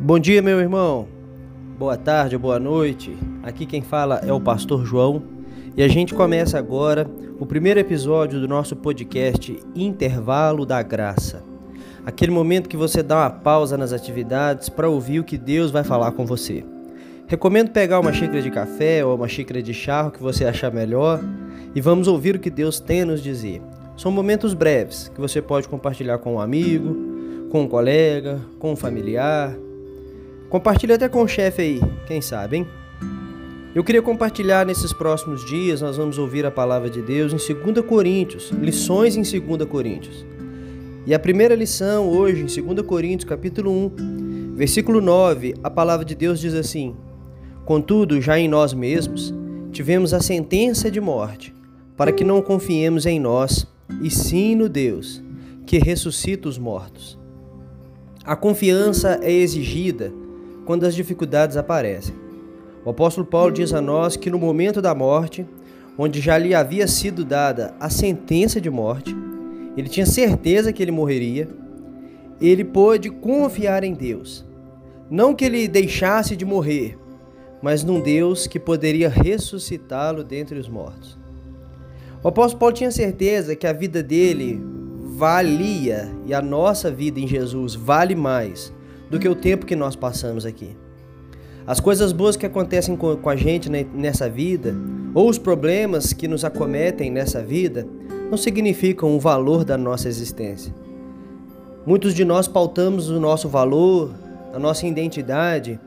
Bom dia, meu irmão. Boa tarde, boa noite. Aqui quem fala é o pastor João e a gente começa agora o primeiro episódio do nosso podcast Intervalo da Graça. Aquele momento que você dá uma pausa nas atividades para ouvir o que Deus vai falar com você. Recomendo pegar uma xícara de café ou uma xícara de chá, o que você achar melhor, e vamos ouvir o que Deus tem a nos dizer. São momentos breves que você pode compartilhar com um amigo, com um colega, com um familiar. Compartilhe até com o chefe aí, quem sabe, hein? Eu queria compartilhar nesses próximos dias, nós vamos ouvir a palavra de Deus em 2 Coríntios, lições em 2 Coríntios. E a primeira lição hoje, em 2 Coríntios, capítulo 1, versículo 9, a palavra de Deus diz assim: Contudo, já em nós mesmos, tivemos a sentença de morte, para que não confiemos em nós, e sim no Deus, que ressuscita os mortos. A confiança é exigida quando as dificuldades aparecem. O apóstolo Paulo diz a nós que no momento da morte, onde já lhe havia sido dada a sentença de morte, ele tinha certeza que ele morreria, ele pôde confiar em Deus. Não que ele deixasse de morrer, mas num Deus que poderia ressuscitá-lo dentre os mortos. O apóstolo Paulo tinha certeza que a vida dele valia e a nossa vida em Jesus vale mais do que o tempo que nós passamos aqui. As coisas boas que acontecem com a gente nessa vida, ou os problemas que nos acometem nessa vida, não significam o valor da nossa existência. Muitos de nós pautamos o nosso valor, a nossa identidade,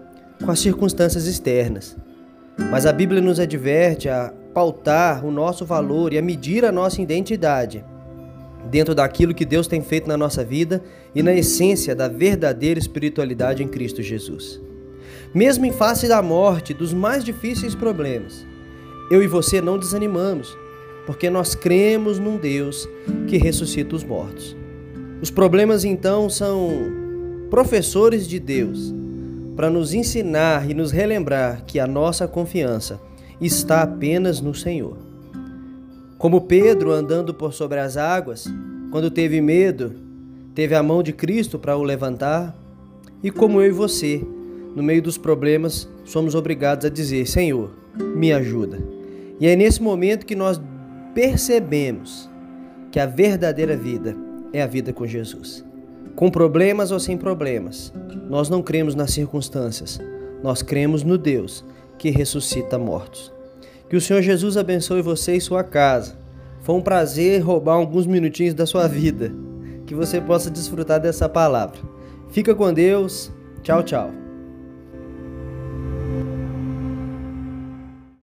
com as circunstâncias externas. Mas a Bíblia nos adverte a pautar o nosso valor e a medir a nossa identidade dentro daquilo que Deus tem feito na nossa vida e na essência da verdadeira espiritualidade em Cristo Jesus. Mesmo em face da morte, dos mais difíceis problemas, eu e você não desanimamos, porque nós cremos num Deus que ressuscita os mortos. Os problemas então são professores de Deus para nos ensinar e nos relembrar que a nossa confiança está apenas no Senhor. Como Pedro andando por sobre as águas, quando teve medo, teve a mão de Cristo para o levantar, e como eu e você, no meio dos problemas, somos obrigados a dizer: Senhor, me ajuda. E é nesse momento que nós percebemos que a verdadeira vida é a vida com Jesus. Com problemas ou sem problemas, nós não cremos nas circunstâncias, nós cremos no Deus que ressuscita mortos. Que o Senhor Jesus abençoe você e sua casa. Foi um prazer roubar alguns minutinhos da sua vida. Que você possa desfrutar dessa palavra. Fica com Deus. Tchau, tchau.